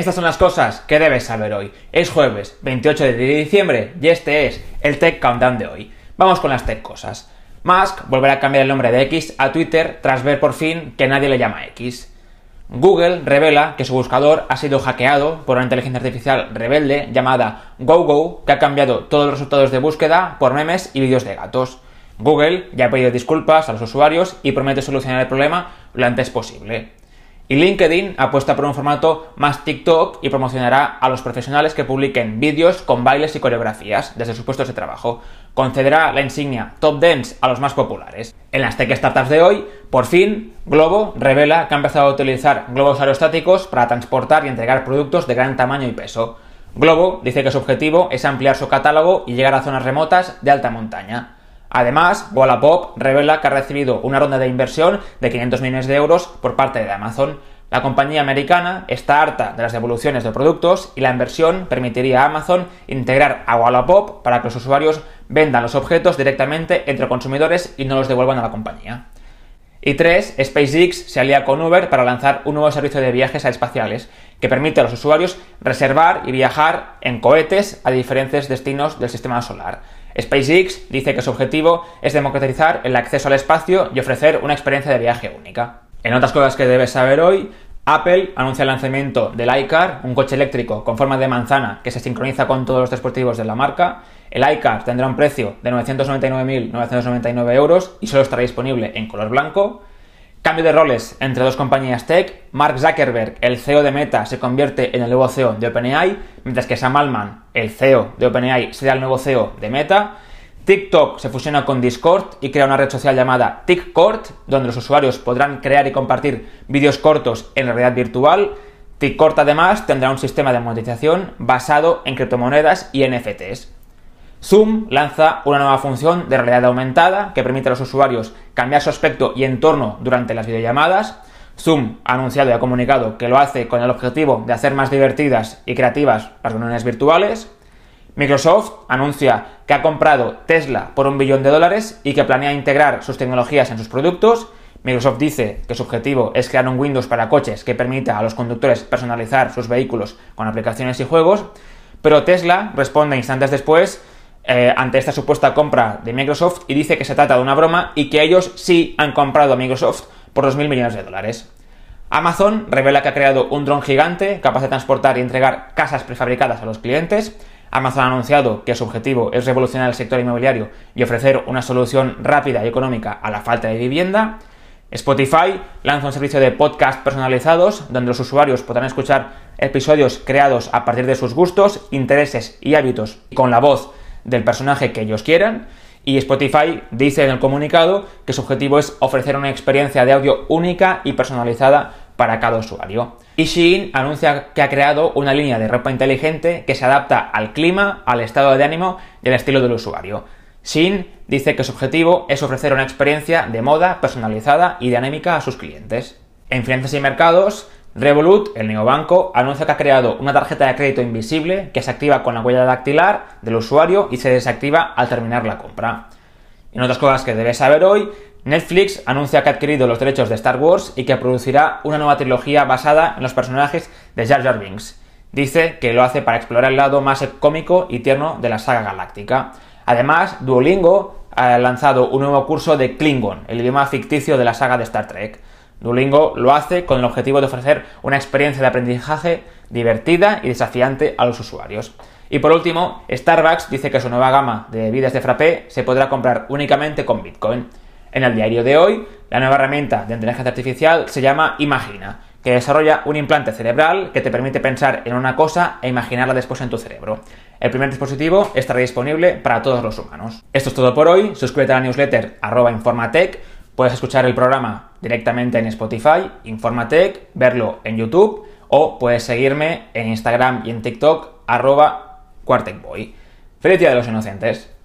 Estas son las cosas que debes saber hoy. Es jueves 28 de diciembre y este es el Tech Countdown de hoy. Vamos con las tech cosas. Musk volverá a cambiar el nombre de X a Twitter tras ver por fin que nadie le llama X. Google revela que su buscador ha sido hackeado por una inteligencia artificial rebelde llamada GoGo que ha cambiado todos los resultados de búsqueda por memes y vídeos de gatos. Google ya ha pedido disculpas a los usuarios y promete solucionar el problema lo antes posible. Y LinkedIn apuesta por un formato más TikTok y promocionará a los profesionales que publiquen vídeos con bailes y coreografías desde sus puestos de trabajo. Concederá la insignia Top Dance a los más populares. En las tech startups de hoy, por fin, Globo revela que ha empezado a utilizar globos aerostáticos para transportar y entregar productos de gran tamaño y peso. Globo dice que su objetivo es ampliar su catálogo y llegar a zonas remotas de alta montaña. Además, Wallapop revela que ha recibido una ronda de inversión de 500 millones de euros por parte de Amazon. La compañía americana está harta de las devoluciones de productos y la inversión permitiría a Amazon integrar a Wallapop para que los usuarios vendan los objetos directamente entre consumidores y no los devuelvan a la compañía. Y 3. SpaceX se alía con Uber para lanzar un nuevo servicio de viajes espaciales que permite a los usuarios reservar y viajar en cohetes a diferentes destinos del sistema solar. SpaceX dice que su objetivo es democratizar el acceso al espacio y ofrecer una experiencia de viaje única. En otras cosas que debes saber hoy, Apple anuncia el lanzamiento del iCar, un coche eléctrico con forma de manzana que se sincroniza con todos los dispositivos de la marca. El iCar tendrá un precio de 999.999 euros y solo estará disponible en color blanco. Cambio de roles entre dos compañías tech. Mark Zuckerberg, el CEO de Meta, se convierte en el nuevo CEO de OpenAI, mientras que Sam Altman, el CEO de OpenAI, será el nuevo CEO de Meta. TikTok se fusiona con Discord y crea una red social llamada TikCord, donde los usuarios podrán crear y compartir vídeos cortos en realidad virtual. TikCord además tendrá un sistema de monetización basado en criptomonedas y NFTs. Zoom lanza una nueva función de realidad aumentada que permite a los usuarios cambiar su aspecto y entorno durante las videollamadas. Zoom ha anunciado y ha comunicado que lo hace con el objetivo de hacer más divertidas y creativas las reuniones virtuales. Microsoft anuncia que ha comprado Tesla por un billón de dólares y que planea integrar sus tecnologías en sus productos. Microsoft dice que su objetivo es crear un Windows para coches que permita a los conductores personalizar sus vehículos con aplicaciones y juegos. Pero Tesla responde instantes después eh, ante esta supuesta compra de Microsoft y dice que se trata de una broma y que ellos sí han comprado a Microsoft por 2.000 millones de dólares. Amazon revela que ha creado un dron gigante capaz de transportar y entregar casas prefabricadas a los clientes. Amazon ha anunciado que su objetivo es revolucionar el sector inmobiliario y ofrecer una solución rápida y económica a la falta de vivienda. Spotify lanza un servicio de podcast personalizados donde los usuarios podrán escuchar episodios creados a partir de sus gustos, intereses y hábitos con la voz del personaje que ellos quieran. Y Spotify dice en el comunicado que su objetivo es ofrecer una experiencia de audio única y personalizada para cada usuario. Y Shein anuncia que ha creado una línea de ropa inteligente que se adapta al clima, al estado de ánimo y al estilo del usuario. Shein dice que su objetivo es ofrecer una experiencia de moda personalizada y dinámica a sus clientes. En finanzas y mercados, Revolut, el neobanco, anuncia que ha creado una tarjeta de crédito invisible que se activa con la huella dactilar del usuario y se desactiva al terminar la compra. En otras cosas que debes saber hoy, Netflix anuncia que ha adquirido los derechos de Star Wars y que producirá una nueva trilogía basada en los personajes de Jar Jar Binks. Dice que lo hace para explorar el lado más cómico y tierno de la saga galáctica. Además, Duolingo ha lanzado un nuevo curso de Klingon, el idioma ficticio de la saga de Star Trek. Duolingo lo hace con el objetivo de ofrecer una experiencia de aprendizaje divertida y desafiante a los usuarios. Y por último, Starbucks dice que su nueva gama de bebidas de frappé se podrá comprar únicamente con Bitcoin. En el diario de hoy, la nueva herramienta de inteligencia artificial se llama Imagina, que desarrolla un implante cerebral que te permite pensar en una cosa e imaginarla después en tu cerebro. El primer dispositivo estará disponible para todos los humanos. Esto es todo por hoy. Suscríbete a la newsletter arroba informatech Puedes escuchar el programa directamente en Spotify, Informatech, verlo en YouTube o puedes seguirme en Instagram y en TikTok arroba Quartecboy. ¡Feliz Día de los Inocentes!